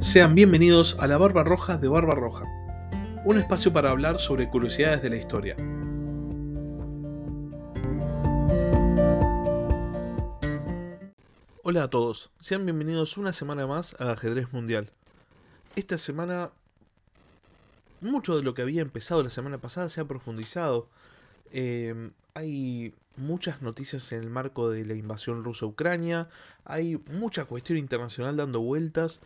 Sean bienvenidos a la Barba Roja de Barba Roja, un espacio para hablar sobre curiosidades de la historia. Hola a todos, sean bienvenidos una semana más a Ajedrez Mundial. Esta semana, mucho de lo que había empezado la semana pasada se ha profundizado. Eh, hay muchas noticias en el marco de la invasión rusa a Ucrania, hay mucha cuestión internacional dando vueltas,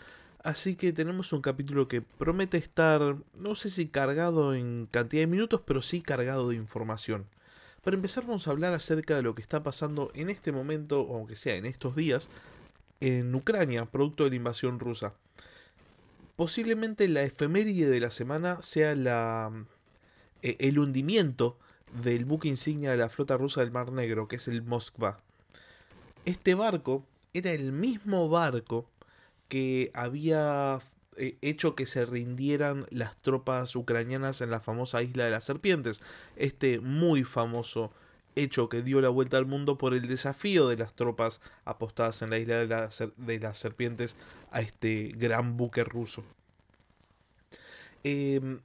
así que tenemos un capítulo que promete estar, no sé si cargado en cantidad de minutos, pero sí cargado de información. Para empezar vamos a hablar acerca de lo que está pasando en este momento, o aunque sea en estos días, en Ucrania, producto de la invasión rusa. Posiblemente la efeméride de la semana sea la, eh, el hundimiento del buque insignia de la flota rusa del Mar Negro, que es el Moskva. Este barco era el mismo barco que había eh, hecho que se rindieran las tropas ucranianas en la famosa isla de las serpientes. Este muy famoso hecho que dio la vuelta al mundo por el desafío de las tropas apostadas en la isla de, las serpientes a este gran buque ruso. Em,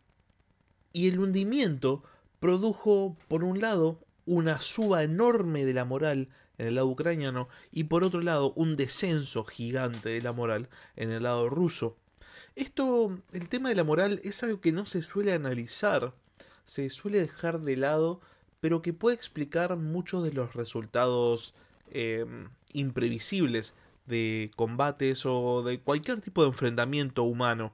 y el hundimiento produjo, por un lado, una suba enorme de la moral en el lado ucraniano y por otro lado un descenso gigante de la moral en el lado ruso. Esto, el tema de la moral es algo que no se suele analizar, se suele dejar de lado, pero que puede explicar muchos de los resultados em, imprevisibles de combates o de cualquier tipo de enfrentamiento humano.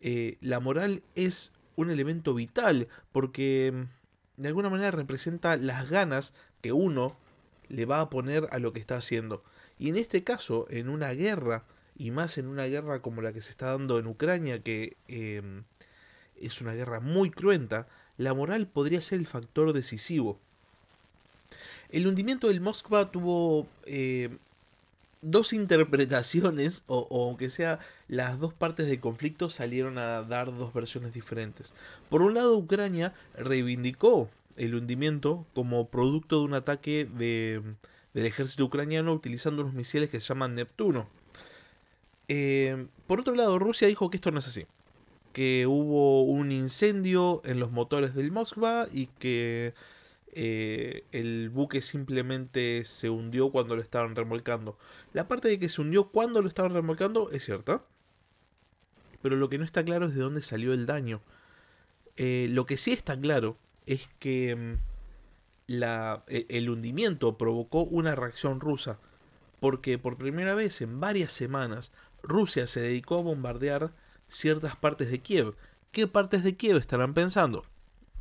Eh, la moral es un elemento vital porque de alguna manera representa las ganas que uno le va a poner a lo que está haciendo. Y en este caso, en una guerra, y más en una guerra como la que se está dando en Ucrania, que em, es una guerra muy cruenta, la moral podría ser el factor decisivo. El hundimiento del Moskva tuvo eh, dos interpretaciones, o, aunque sea las dos partes del conflicto salieron a dar dos versiones diferentes. Por un lado, Ucrania reivindicó el hundimiento como producto de un ataque de, del ejército ucraniano utilizando unos misiles que se llaman Neptuno. Eh, por otro lado, Rusia dijo que esto no es así. Que hubo un incendio en los motores del Moskva y que eh, el buque simplemente se hundió cuando lo estaban remolcando. La parte de que se hundió cuando lo estaban remolcando es cierta. Pero lo que no está claro es de dónde salió el daño. Eh, lo que sí está claro es que mm, la, e, el hundimiento provocó una reacción rusa. Porque por primera vez en varias semanas Rusia se dedicó a bombardear ciertas partes de Kiev. ¿Qué partes de Kiev estarán pensando?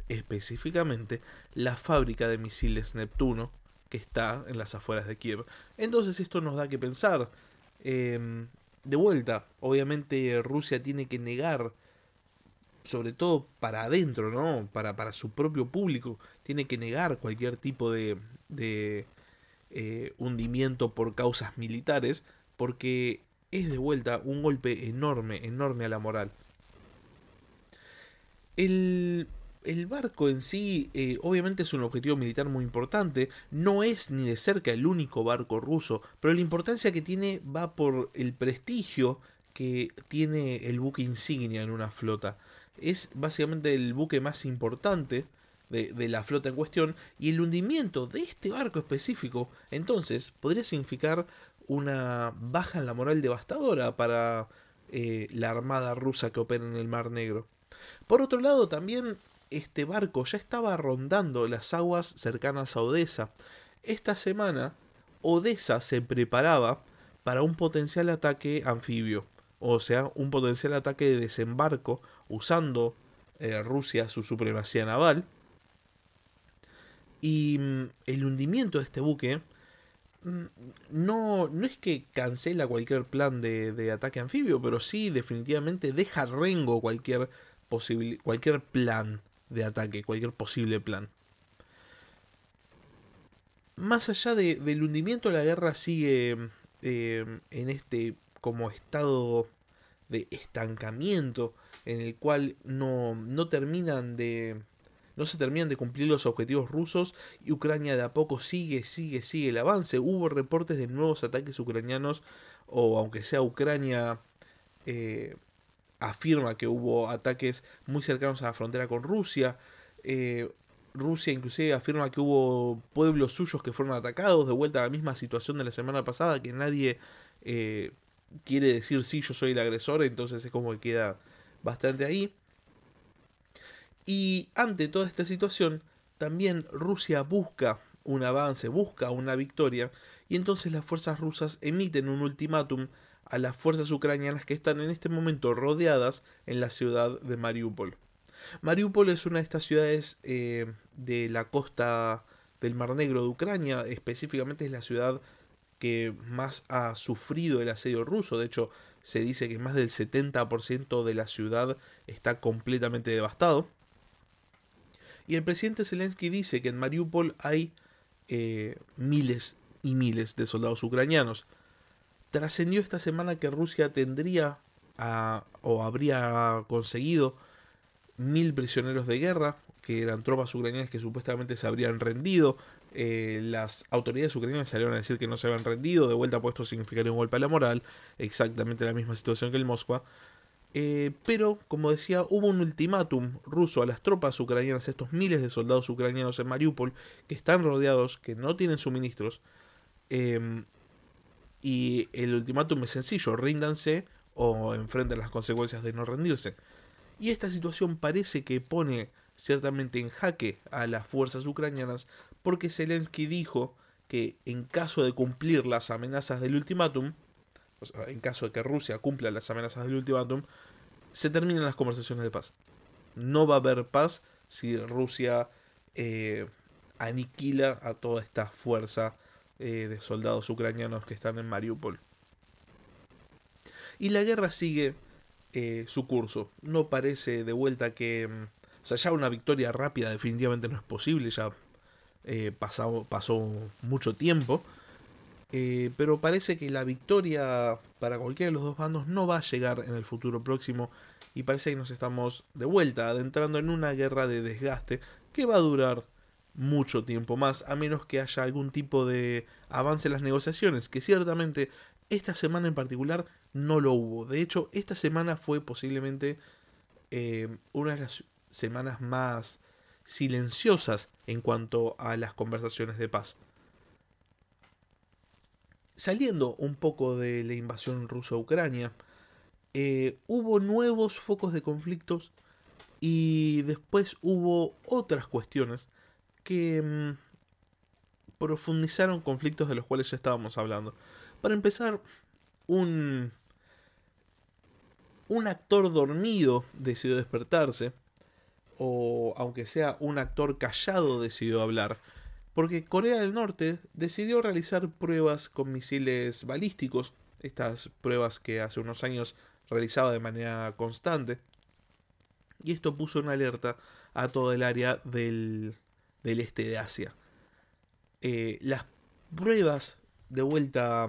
específicamente la fábrica de misiles Neptuno que está en las afueras de Kiev. Entonces esto nos da que pensar. Em, de vuelta, obviamente Rusia tiene que negar, sobre todo para adentro, ¿no? Para, para su propio público, tiene que negar cualquier tipo de, de eh, hundimiento por causas militares, porque es de vuelta un golpe enorme, enorme a la moral. El el barco en sí eh, obviamente es un objetivo militar muy importante, no es ni de cerca el único barco ruso, pero la importancia que tiene va por el prestigio que tiene el buque insignia en una flota. Es básicamente el buque más importante de, la flota en cuestión y el hundimiento de este barco específico entonces podría significar una baja en la moral devastadora para eh, la armada rusa que opera en el Mar Negro. Por otro lado, también este barco ya estaba rondando las aguas cercanas a Odessa. Esta semana, Odessa se preparaba para un potencial ataque anfibio, o sea, un potencial ataque de desembarco usando eh, Rusia su supremacía naval. Y mm, el hundimiento de este buque mm, no, no es que cancela cualquier plan de, de, ataque anfibio, pero sí definitivamente deja rengo cualquier, cualquier plan de ataque, cualquier posible plan. Más allá del hundimiento, la guerra sigue eh, en este como estado de estancamiento en el cual no, no terminan de no se terminan de cumplir los objetivos rusos y Ucrania de a poco sigue, sigue, sigue el avance. Hubo reportes de nuevos ataques ucranianos o aunque sea Ucrania eh, afirma que hubo ataques muy cercanos a la frontera con Rusia. Eh, Rusia inclusive afirma que hubo pueblos suyos que fueron atacados, de vuelta a la misma situación de la semana pasada, que nadie eh, quiere decir sí, yo soy el agresor, entonces es como que queda bastante ahí. Y ante toda esta situación, también Rusia busca un avance, busca una victoria, y entonces las fuerzas rusas emiten un ultimátum a las fuerzas ucranianas que están en este momento rodeadas en la ciudad de Mariupol. Mariupol es una de estas ciudades eh, de la costa del Mar Negro de Ucrania, específicamente es la ciudad que más ha sufrido el asedio ruso, de hecho se dice que más del 70% de la ciudad está completamente devastado. Y el presidente Zelensky dice que en Mariupol hay eh, miles y miles de soldados ucranianos. Trascendió esta semana que Rusia tendría o habría conseguido mil prisioneros de guerra, que eran tropas ucranianas que supuestamente se habrían rendido. Eh, las autoridades ucranianas salieron a decir que no se habían rendido, de vuelta puesto significaría un golpe a la moral, exactamente la misma situación que el Moskva. Eh, pero, como decía, hubo un ultimátum ruso a las tropas ucranianas, estos miles de soldados ucranianos en Mariupol, que están rodeados, que no tienen suministros. Em, y el ultimátum es sencillo, ríndanse o enfrenten las consecuencias de no rendirse. Y esta situación parece que pone ciertamente en jaque a las fuerzas ucranianas porque Zelensky dijo que en caso de cumplir las amenazas del ultimátum, en caso de que Rusia cumpla las amenazas del ultimátum, se terminan las conversaciones de paz. No va a haber paz si Rusia eh, aniquila a toda esta fuerza eh, de soldados ucranianos que están en Mariupol. Y la guerra sigue eh, su curso. No parece de vuelta que... Mm, o sea, ya una victoria rápida definitivamente no es posible, ya eh, pasó, pasó mucho tiempo. Eh, pero parece que la victoria para cualquiera de los dos bandos no va a llegar en el futuro próximo y parece que nos estamos de vuelta adentrando en una guerra de desgaste que va a durar mucho tiempo más, a menos que haya algún tipo de avance en las negociaciones, que ciertamente esta semana en particular no lo hubo. De hecho, esta semana fue posiblemente eh, una de las semanas más silenciosas en cuanto a las conversaciones de paz. Saliendo un poco de la invasión rusa a Ucrania, eh, hubo nuevos focos de conflictos y después hubo otras cuestiones que mm, profundizaron conflictos de los cuales ya estábamos hablando. Para empezar, un, un actor dormido decidió despertarse, o aunque sea un actor callado decidió hablar, porque Corea del Norte decidió realizar pruebas con misiles balísticos, estas pruebas que hace unos años realizaba de manera constante, y esto puso en alerta a todo el área del, del este de Asia. Eh, las pruebas de vuelta.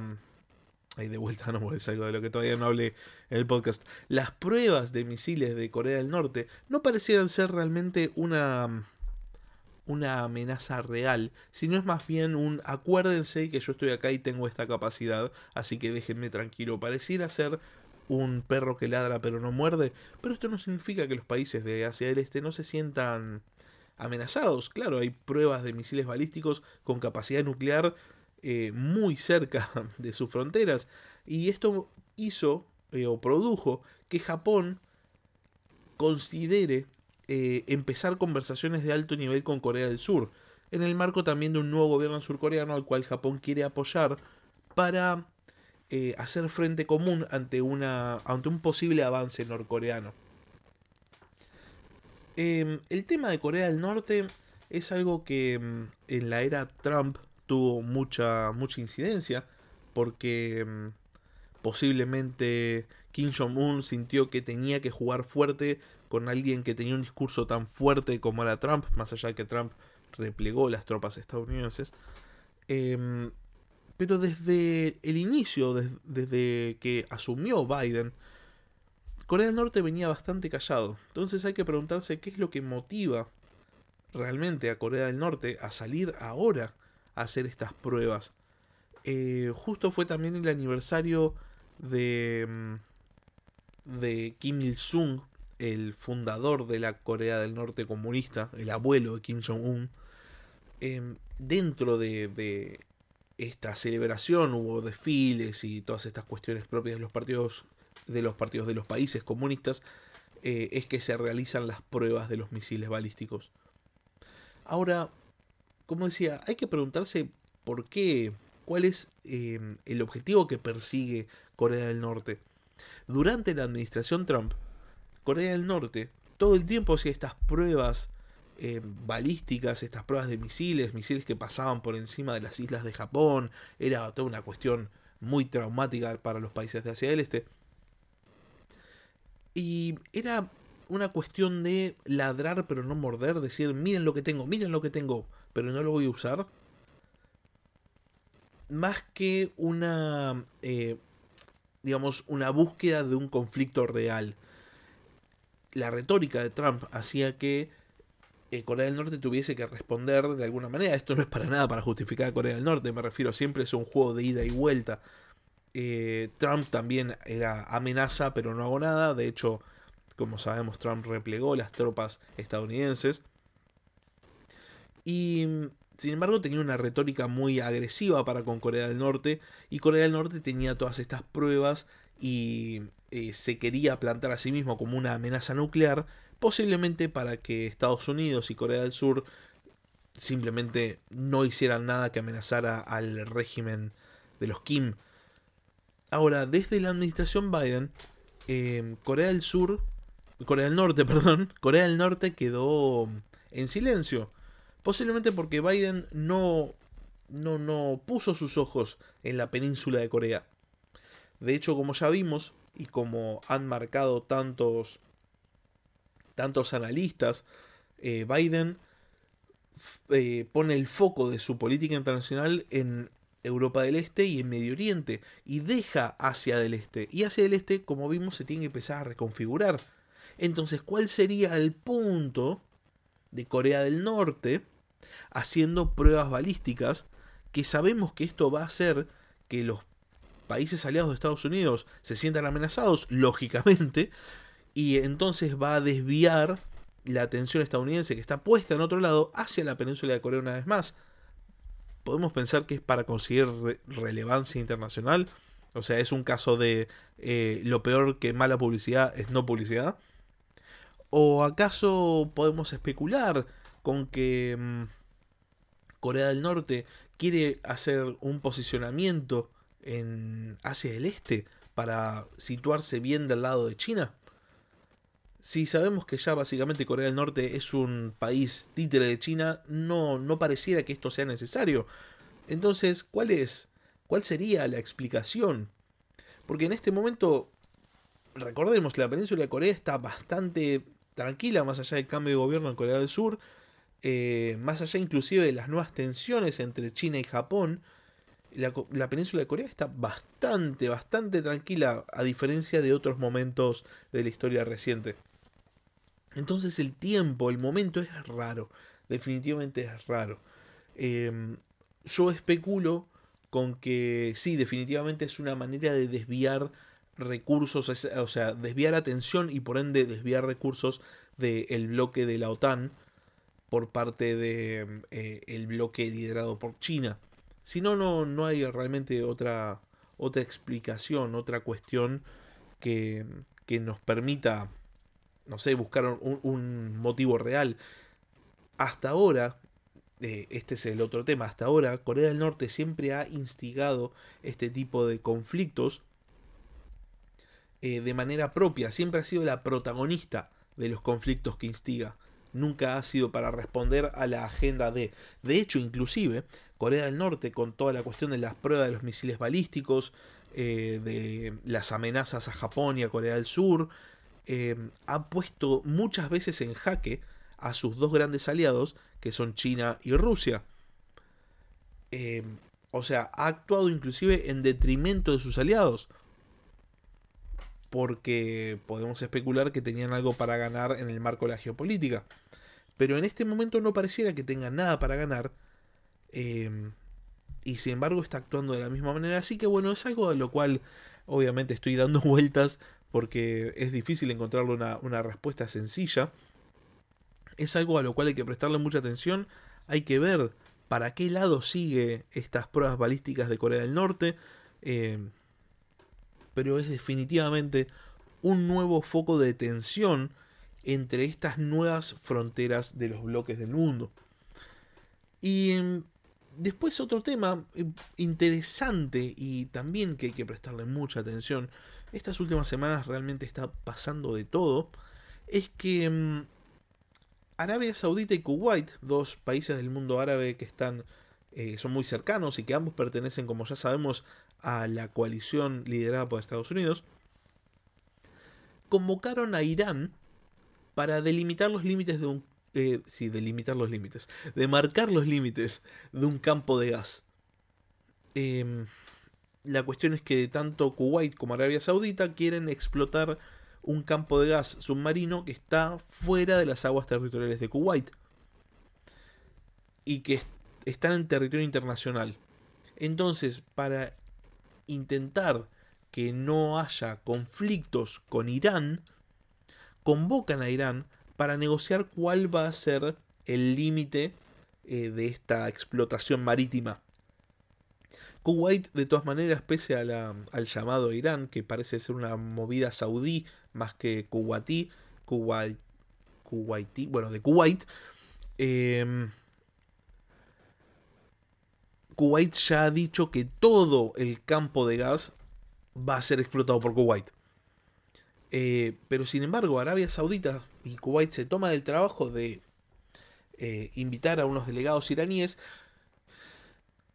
Ay, de vuelta no es algo de lo que todavía no hablé en el podcast. Las pruebas de misiles de Corea del Norte no parecieran ser realmente una. Una amenaza real, sino es más bien un acuérdense que yo estoy acá y tengo esta capacidad, así que déjenme tranquilo. Pareciera ser un perro que ladra pero no muerde, pero esto no significa que los países de Asia del Este no se sientan amenazados. Claro, hay pruebas de misiles balísticos con capacidad nuclear eh, muy cerca de sus fronteras. Y esto hizo eh, o produjo que Japón considere eh, empezar conversaciones de alto nivel con Corea del Sur, en el marco también de un nuevo gobierno surcoreano al cual Japón quiere apoyar para hacer frente común ante, una, ante un posible avance norcoreano. Em, el tema de Corea del Norte es algo que em, en la era Trump tuvo mucha, mucha incidencia, porque em, posiblemente Kim Jong-un sintió que tenía que jugar fuerte con alguien que tenía un discurso tan fuerte como era Trump, más allá de que Trump replegó las tropas estadounidenses. pero desde el inicio, desde que asumió Biden, Corea del Norte venía bastante callado. Entonces hay que preguntarse qué es lo que motiva realmente a Corea del Norte a salir ahora hacer estas pruebas. Eh, justo fue también el aniversario de, mm, de Kim Il-sung, el fundador de la Corea del Norte comunista, el abuelo de Kim Jong-un, em, dentro de, esta celebración hubo desfiles y todas estas cuestiones propias de los partidos de los partidos de los países comunistas eh, es que se realizan las pruebas de los misiles balísticos. Ahora, como decía, hay que preguntarse por qué, cuál es em, el objetivo que persigue Corea del Norte. Durante la administración Trump, Corea del Norte todo el tiempo hacía estas pruebas eh, balísticas, estas pruebas de misiles, misiles que pasaban por encima de las islas de Japón. Era toda una cuestión muy traumática para los países de Asia del Este. Y era una cuestión de ladrar pero no morder, decir, miren lo que tengo, miren lo que tengo, pero no lo voy a usar. Más que una, eh, digamos, una búsqueda de un conflicto real la retórica de Trump hacía que eh, Corea del Norte tuviese que responder de alguna manera. Esto no es para nada para justificar a Corea del Norte, me refiero, siempre es un juego de ida y vuelta. Eh, Trump también era amenaza, pero no hago nada. De hecho, como sabemos, Trump replegó las tropas estadounidenses. Y sin embargo tenía una retórica muy agresiva para con Corea del Norte. Y Corea del Norte tenía todas estas pruebas y eh, se quería plantar a sí mismo como una amenaza nuclear, posiblemente para que Estados Unidos y Corea del Sur simplemente no hicieran nada que amenazara al régimen de los Kim. Ahora, desde la administración Biden, eh, Corea del Sur, Corea del Norte, perdón, Corea del Norte quedó en silencio. Posiblemente porque Biden no, no, no puso sus ojos en la península de Corea. De hecho, como ya vimos, y como han marcado tantos, tantos analistas, eh, Biden eh, pone el foco de su política internacional en Europa del Este y en Medio Oriente, y deja Asia del Este. Y Asia del Este, como vimos, se tiene que empezar a reconfigurar. Entonces, ¿cuál sería el punto de Corea del Norte haciendo pruebas balísticas? Que sabemos que esto va a hacer que los países aliados de Estados Unidos se sientan amenazados, lógicamente, y entonces va a desviar la atención estadounidense que está puesta en otro lado hacia la península de Corea una vez más. Podemos pensar que es para conseguir relevancia internacional. O sea, es un caso de eh, lo peor que mala publicidad es no publicidad. ¿O acaso podemos especular con que mm, Corea del Norte quiere hacer un posicionamiento en Asia del Este para situarse bien del lado de China? Si sabemos que ya básicamente Corea del Norte es un país títere de China, no, no pareciera que esto sea necesario. Entonces, ¿cuál es? ¿Cuál sería la explicación? Porque en este momento, recordemos, la península de Corea está bastante tranquila, más allá del cambio de gobierno en Corea del Sur, eh, más allá inclusive de las nuevas tensiones entre China y Japón, la, península de Corea está bastante, bastante tranquila, a diferencia de otros momentos de la historia reciente. Entonces el tiempo, el momento es raro, definitivamente es raro. Em, yo especulo con que sí, definitivamente es una manera de desviar recursos, o sea, desviar atención y por ende desviar recursos del bloque de la OTAN por parte del de, eh, bloque liderado por China. Si no, no, hay realmente otra, otra explicación, otra cuestión que, nos permita, no sé, buscar un, motivo real. Hasta ahora, eh, este es el otro tema, hasta ahora Corea del Norte siempre ha instigado este tipo de conflictos eh, de manera propia, siempre ha sido la protagonista de los conflictos que instiga. Nunca ha sido para responder a la agenda de... De hecho, inclusive, Corea del Norte con toda la cuestión de las pruebas de los misiles balísticos, eh, de las amenazas a Japón y a Corea del Sur, eh, ha puesto muchas veces en jaque a sus dos grandes aliados, que son China y Rusia. O sea, ha actuado inclusive en detrimento de sus aliados. Porque podemos especular que tenían algo para ganar en el marco de la geopolítica. Pero en este momento no pareciera que tengan nada para ganar Em, y sin embargo está actuando de la misma manera. Así que bueno, es algo de lo cual obviamente estoy dando vueltas porque es difícil encontrarle una, respuesta sencilla. Es algo a lo cual hay que prestarle mucha atención, hay que ver para qué lado sigue estas pruebas balísticas de Corea del Norte, eh, pero es definitivamente un nuevo foco de tensión entre estas nuevas fronteras de los bloques del mundo. Y em, después otro tema eh, interesante y también que hay que prestarle mucha atención, estas últimas semanas realmente está pasando de todo, es que em, Arabia Saudita y Kuwait, dos países del mundo árabe que están eh, son muy cercanos y que ambos pertenecen, como ya sabemos, a la coalición liderada por Estados Unidos, convocaron a Irán para delimitar los límites de un... Eh, sí, delimitar los límites. De marcar los límites de un campo de gas. Em, la cuestión es que tanto Kuwait como Arabia Saudita quieren explotar un campo de gas submarino que está fuera de las aguas territoriales de Kuwait. Y que están en territorio internacional. Entonces, para intentar que no haya conflictos con Irán, convocan a Irán para negociar cuál va a ser el límite eh, de esta explotación marítima. Kuwait, de todas maneras, pese al llamado Irán, que parece ser una movida saudí más que kuwaití, Kuwait, Kuwaití, bueno, de Kuwait, em, Kuwait ya ha dicho que todo el campo de gas va a ser explotado por Kuwait. Eh, pero sin embargo, Arabia Saudita y Kuwait se toma del trabajo de eh, invitar a unos delegados iraníes,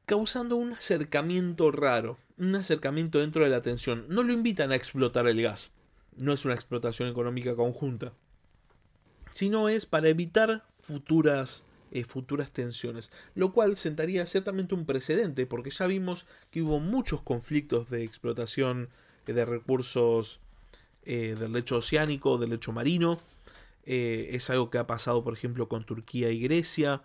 causando un acercamiento raro, un acercamiento dentro de la tensión. No lo invitan a explotar el gas, no es una explotación económica conjunta, sino es para evitar futuras, eh, futuras tensiones, lo cual sentaría ciertamente un precedente, porque ya vimos que hubo muchos conflictos de explotación de recursos eh, del lecho oceánico, del lecho marino. Eh, es algo que ha pasado, por ejemplo, con Turquía y Grecia.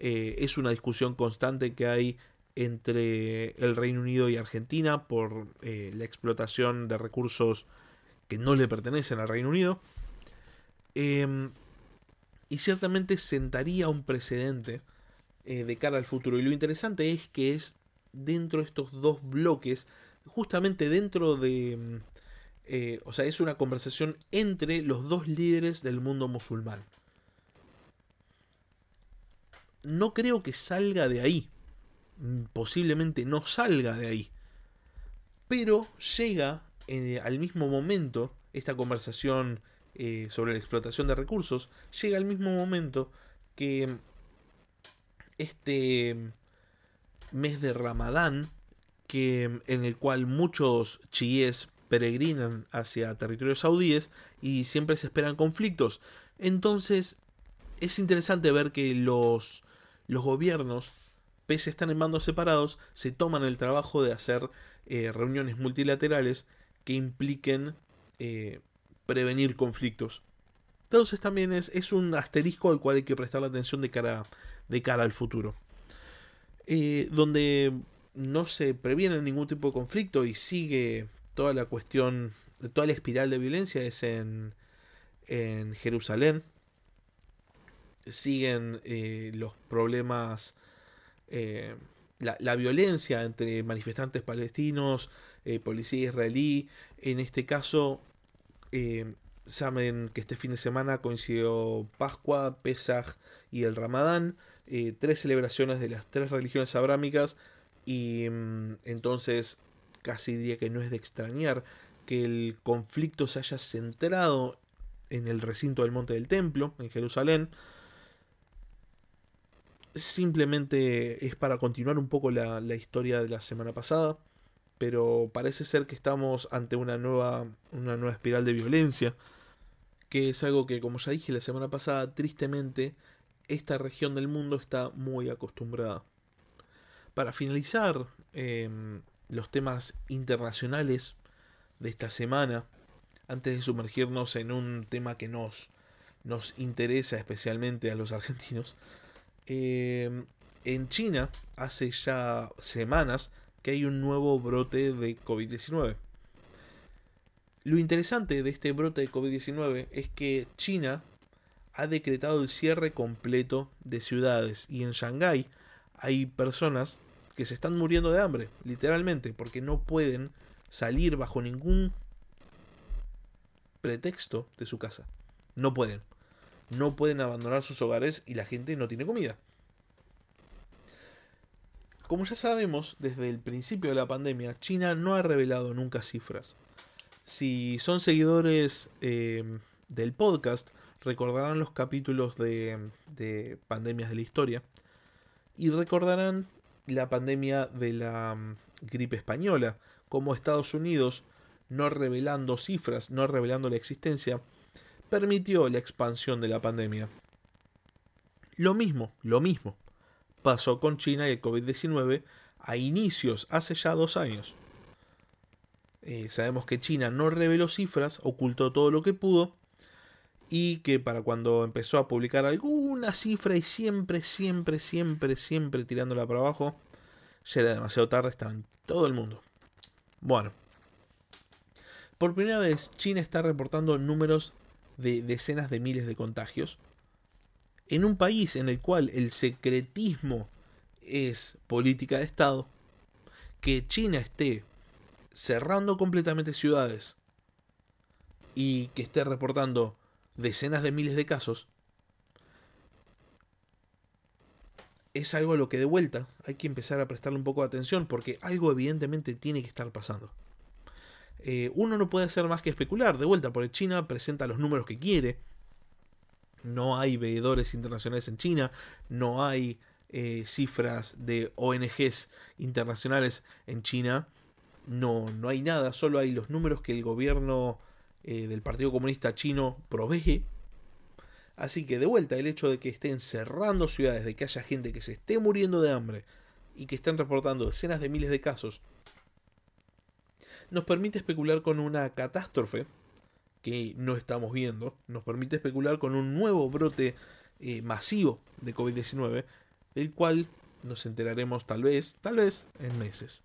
Eh, es una discusión constante que hay entre el Reino Unido y Argentina por la explotación de recursos que no le pertenecen al Reino Unido. Y ciertamente sentaría un precedente de cara al futuro. Y lo interesante es que es dentro de estos dos bloques, justamente dentro de, eh, o sea, es una conversación entre los dos líderes del mundo musulmán. No creo que salga de ahí. Mm, posiblemente no salga de ahí. Pero llega eh, al mismo momento, esta conversación eh, sobre la explotación de recursos, llega al mismo momento que este mes de Ramadán, que, en el cual muchos chiíes peregrinan hacia territorios saudíes y siempre se esperan conflictos. Entonces es interesante ver que los, los gobiernos, pese a estar en bandos separados, se toman el trabajo de hacer eh, reuniones multilaterales que impliquen eh, prevenir conflictos. Entonces también es, es, un asterisco al cual hay que prestar la atención de cara, de cara al futuro. Eh, donde no se previene ningún tipo de conflicto y sigue toda la cuestión, toda la espiral de violencia es en, en Jerusalén. Siguen eh, los problemas, eh, la, violencia entre manifestantes palestinos, policía israelí. En este caso, saben que este fin de semana coincidió Pascua, Pesaj y el Ramadán. tres celebraciones de las tres religiones abrámicas. Y mm, entonces casi diría que no es de extrañar que el conflicto se haya centrado en el recinto del Monte del Templo, en Jerusalén. Simplemente es para continuar un poco la, historia de la semana pasada, pero parece ser que estamos ante una nueva, una nueva espiral de violencia, que es algo que, como ya dije la semana pasada, tristemente esta región del mundo está muy acostumbrada. Para finalizar, em, los temas internacionales de esta semana, antes de sumergirnos en un tema que nos, nos interesa especialmente a los argentinos. Eh, en China hace ya semanas que hay un nuevo brote de COVID-19. Lo interesante de este brote de COVID-19 es que China ha decretado el cierre completo de ciudades y en Shanghái hay personas que se están muriendo de hambre, literalmente, porque no pueden salir bajo ningún pretexto de su casa. No pueden. No pueden abandonar sus hogares y la gente no tiene comida. Como ya sabemos, desde el principio de la pandemia, China no ha revelado nunca cifras. Si son seguidores eh, del podcast, recordarán los capítulos de, de, pandemias de la historia y recordarán la pandemia de la mm, gripe española, como Estados Unidos, no revelando cifras, no revelando la existencia, permitió la expansión de la pandemia. Lo mismo, lo mismo pasó con China y el COVID-19 a inicios, hace ya dos años. Eh, sabemos que China no reveló cifras, ocultó todo lo que pudo y que para cuando empezó a publicar alguna cifra y siempre, siempre, siempre, siempre tirándola para abajo, ya era demasiado tarde, estaba en todo el mundo. Bueno, por primera vez China está reportando números de decenas de miles de contagios en un país en el cual el secretismo es política de Estado, que China esté cerrando completamente ciudades y que esté reportando decenas de miles de casos, es algo a lo que de vuelta hay que empezar a prestarle un poco de atención porque algo evidentemente tiene que estar pasando. Eh, uno no puede hacer más que especular, de vuelta, porque China presenta los números que quiere, no hay veedores internacionales en China, no hay eh, cifras de ONGs internacionales en China, no, no hay nada, solo hay los números que el gobierno eh, del Partido Comunista Chino provee. Así que de vuelta, el hecho de que estén cerrando ciudades, de que haya gente que se esté muriendo de hambre y que estén reportando decenas de miles de casos, nos permite especular con una catástrofe que no estamos viendo, nos permite especular con un nuevo brote eh, masivo de COVID-19, del cual nos enteraremos tal vez, tal vez en meses.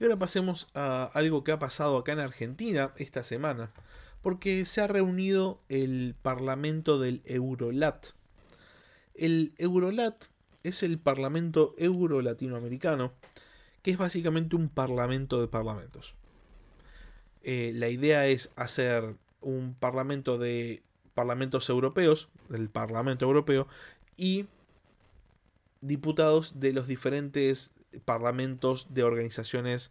Y ahora pasemos a algo que ha pasado acá en Argentina esta semana, porque se ha reunido el Parlamento del Eurolat. El Eurolat es el Parlamento Euro-Latinoamericano, que es básicamente un parlamento de parlamentos. Eh, la idea es hacer un parlamento de parlamentos europeos, del Parlamento Europeo, y diputados de los diferentes parlamentos de organizaciones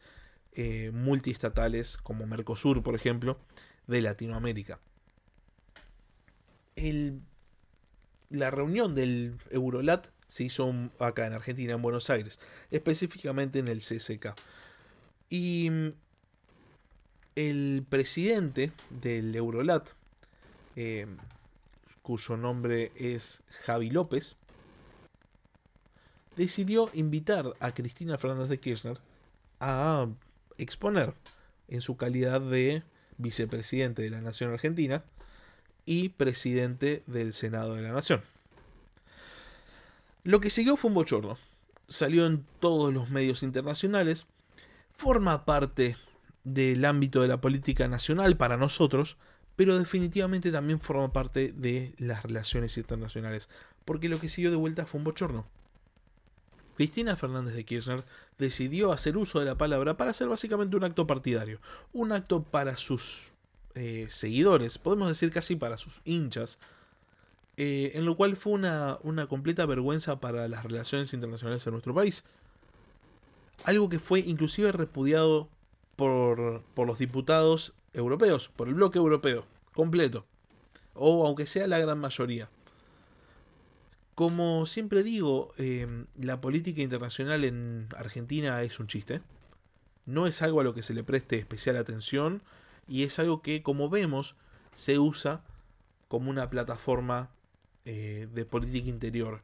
eh, multiestatales, como Mercosur, por ejemplo, de Latinoamérica. la reunión del Eurolat se hizo acá en Argentina, en Buenos Aires, específicamente en el CSK. Y el presidente del Eurolat, eh, cuyo nombre es Javi López, decidió invitar a Cristina Fernández de Kirchner a exponer en su calidad de vicepresidente de la Nación Argentina y presidente del Senado de la Nación. Lo que siguió fue un bochorno. Salió en todos los medios internacionales, forma parte del ámbito de la política nacional para nosotros, pero definitivamente también forma parte de las relaciones internacionales, porque lo que siguió de vuelta fue un bochorno. Cristina Fernández de Kirchner decidió hacer uso de la palabra para hacer básicamente un acto partidario, un acto para sus eh, seguidores, podemos decir casi para sus hinchas, eh, en lo cual fue una, una completa vergüenza para las relaciones internacionales en nuestro país. Algo que fue inclusive repudiado por, los diputados europeos, por el bloque europeo, completo. O aunque sea la gran mayoría. Como siempre digo, em, la política internacional en Argentina es un chiste. No es algo a lo que se le preste especial atención y es algo que, como vemos, se usa como una plataforma eh, de política interior.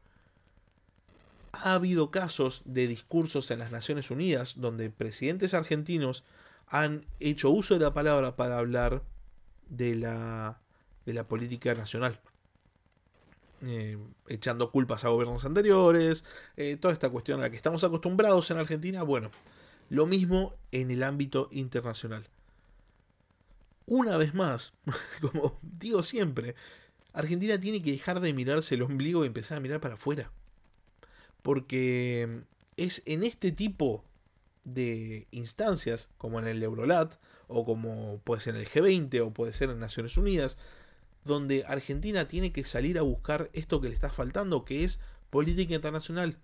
Ha habido casos de discursos en las Naciones Unidas donde presidentes argentinos han hecho uso de la palabra para hablar de la, de la política nacional. Eh, echando culpas a gobiernos anteriores, eh, toda esta cuestión a la que estamos acostumbrados en Argentina, bueno, Lo mismo en el ámbito internacional. Una vez más, como digo siempre, Argentina tiene que dejar de mirarse el ombligo y empezar a mirar para afuera. Porque es en este tipo de instancias, como en el Eurolat, o como puede ser en el G20, o puede ser en Naciones Unidas, donde Argentina tiene que salir a buscar esto que le está faltando, que es política internacional,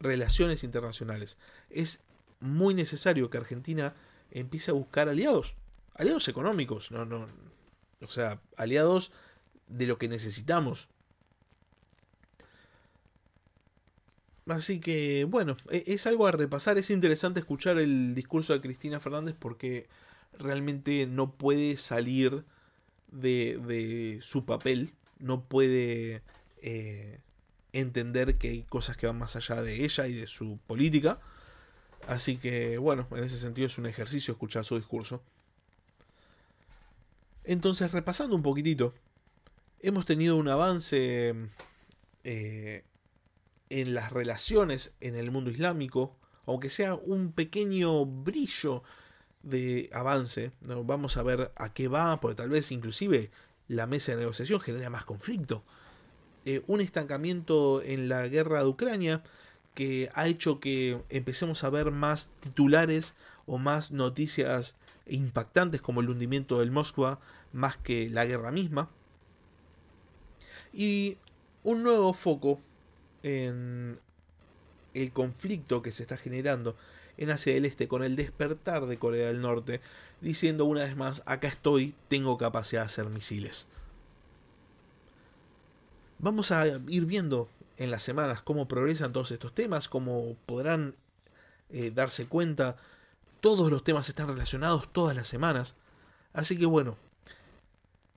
relaciones internacionales. Es muy necesario que Argentina empiece a buscar aliados, aliados económicos, no, no, o sea, aliados de lo que necesitamos. Así que, bueno, e, es algo a repasar. Es interesante escuchar el discurso de Cristina Fernández porque realmente no puede salir de, su papel. No puede eh, entender que hay cosas que van más allá de ella y de su política. Así que, bueno, en ese sentido es un ejercicio escuchar su discurso. Entonces, repasando un poquitito, hemos tenido un avance eh, en las relaciones en el mundo islámico, aunque sea un pequeño brillo de avance, ¿no? vamos a ver a qué va, porque tal vez inclusive la mesa de negociación genera más conflicto. Eh, un estancamiento en la guerra de Ucrania que ha hecho que empecemos a ver más titulares o más noticias impactantes como el hundimiento del Moskva más que la guerra misma. Y un nuevo foco en el conflicto que se está generando en Asia del Este con el despertar de Corea del Norte, diciendo una vez más, acá estoy, tengo capacidad de hacer misiles. Vamos a ir viendo en las semanas cómo progresan todos estos temas, cómo podrán eh, darse cuenta, todos los temas están relacionados todas las semanas. Así que bueno,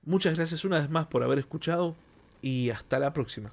muchas gracias una vez más por haber escuchado y hasta la próxima.